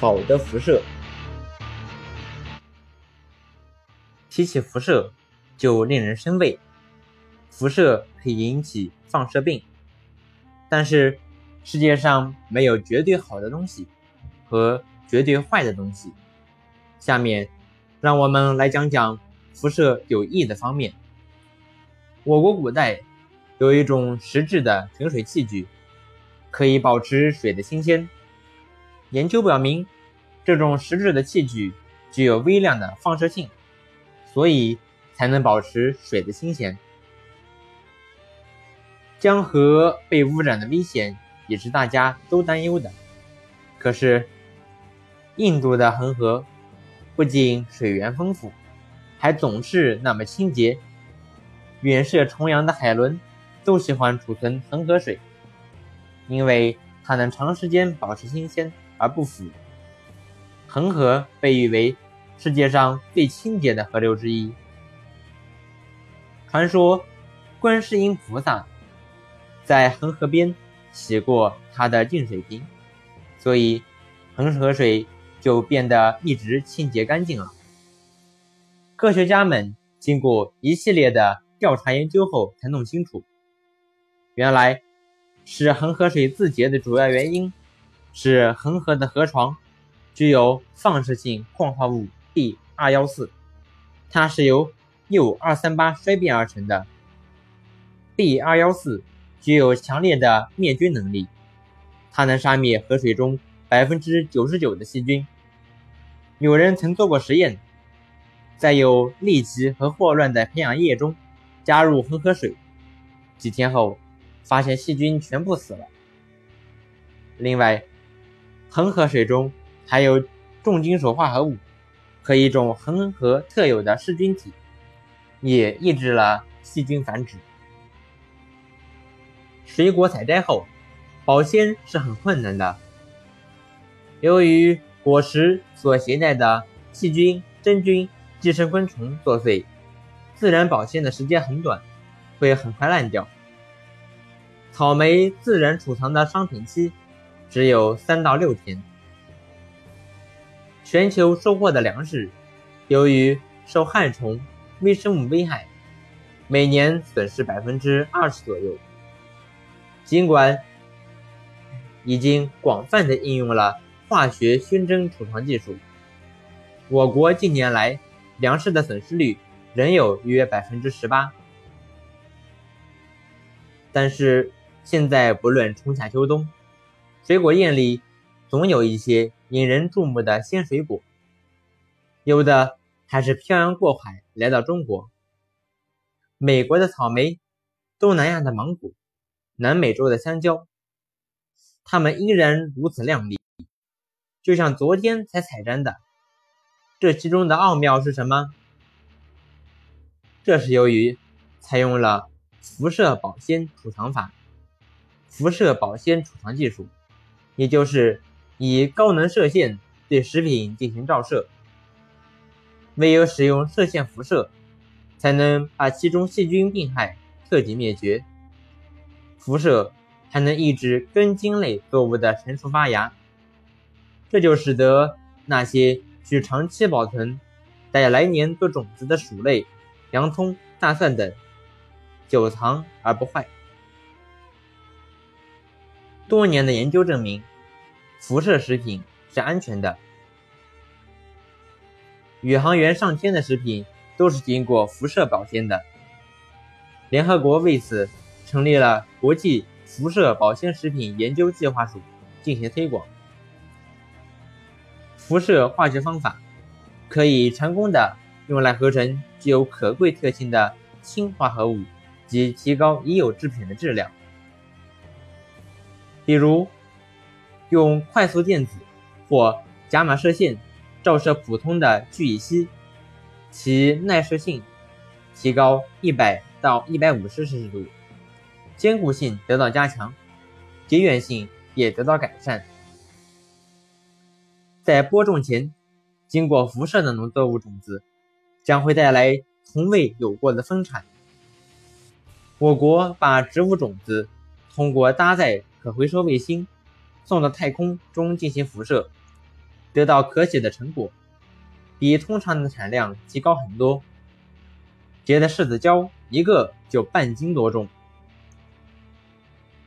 好的辐射。提起辐射，就令人生畏。辐射可以引起放射病，但是世界上没有绝对好的东西和绝对坏的东西。下面，让我们来讲讲辐射有益的方面。我国古代有一种石质的盛水器具，可以保持水的新鲜。研究表明，这种石质的器具具有微量的放射性，所以才能保持水的新鲜。江河被污染的危险也是大家都担忧的。可是，印度的恒河不仅水源丰富，还总是那么清洁。远涉重洋的海伦都喜欢储存恒河水，因为它能长时间保持新鲜而不腐。恒河被誉为世界上最清洁的河流之一。传说，观世音菩萨。在恒河边洗过他的净水瓶，所以恒河水就变得一直清洁干净了。科学家们经过一系列的调查研究后，才弄清楚，原来使恒河水自洁的主要原因是恒河的河床具有放射性矿化物 B 二幺四，它是由铀二三八衰变而成的 B 二幺四。具有强烈的灭菌能力，它能杀灭河水中百分之九十九的细菌。有人曾做过实验，在有痢疾和霍乱的培养液中加入恒河水，几天后发现细菌全部死了。另外，恒河水中含有重金属化合物和一种恒河特有的噬菌体，也抑制了细菌繁殖。水果采摘后，保鲜是很困难的。由于果实所携带的细菌、真菌、寄生昆虫作祟，自然保鲜的时间很短，会很快烂掉。草莓自然储藏的商品期只有三到六天。全球收获的粮食，由于受害虫、微生物危害，每年损失百分之二十左右。尽管已经广泛的应用了化学熏蒸储藏技术，我国近年来粮食的损失率仍有约百分之十八。但是现在不论春夏秋冬，水果店里总有一些引人注目的鲜水果，有的还是漂洋过海来到中国。美国的草莓，东南亚的芒果。南美洲的香蕉，它们依然如此亮丽，就像昨天才采摘的。这其中的奥妙是什么？这是由于采用了辐射保鲜储藏法，辐射保鲜储藏技术，也就是以高能射线对食品进行照射。唯有使用射线辐射，才能把其中细菌病害彻底灭绝。辐射还能抑制根茎类作物的成熟发芽，这就使得那些需长期保存、待来年做种子的薯类、洋葱、大蒜等久藏而不坏。多年的研究证明，辐射食品是安全的。宇航员上天的食品都是经过辐射保鲜的。联合国为此。成立了国际辐射保鲜食品研究计划署进行推广。辐射化学方法可以成功的用来合成具有可贵特性的氢化合物及提高已有制品的质量。比如，用快速电子或伽马射线照射普通的聚乙烯，其耐射性提高一百到一百五十摄氏度。坚固性得到加强，结缘性也得到改善。在播种前，经过辐射的农作物种子将会带来从未有过的丰产。我国把植物种子通过搭载可回收卫星送到太空中进行辐射，得到可喜的成果，比通常的产量提高很多。结的柿子胶一个就半斤多重。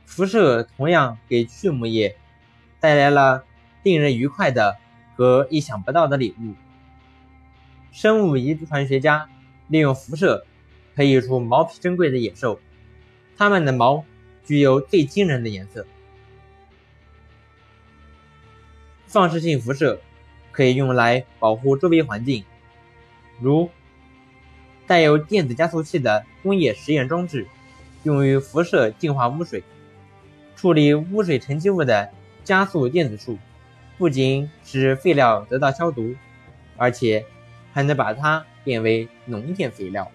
辐射同样给畜牧业带来了令人愉快的和意想不到的礼物。生物遗传学家利用辐射培育出毛皮珍贵的野兽，它们的毛具有最惊人的颜色。放射性辐射可以用来保护周围环境，如带有电子加速器的工业实验装置，用于辐射净化污水，处理污水沉积物的加速电子束，不仅使废料得到消毒，而且还能把它变为农业肥料。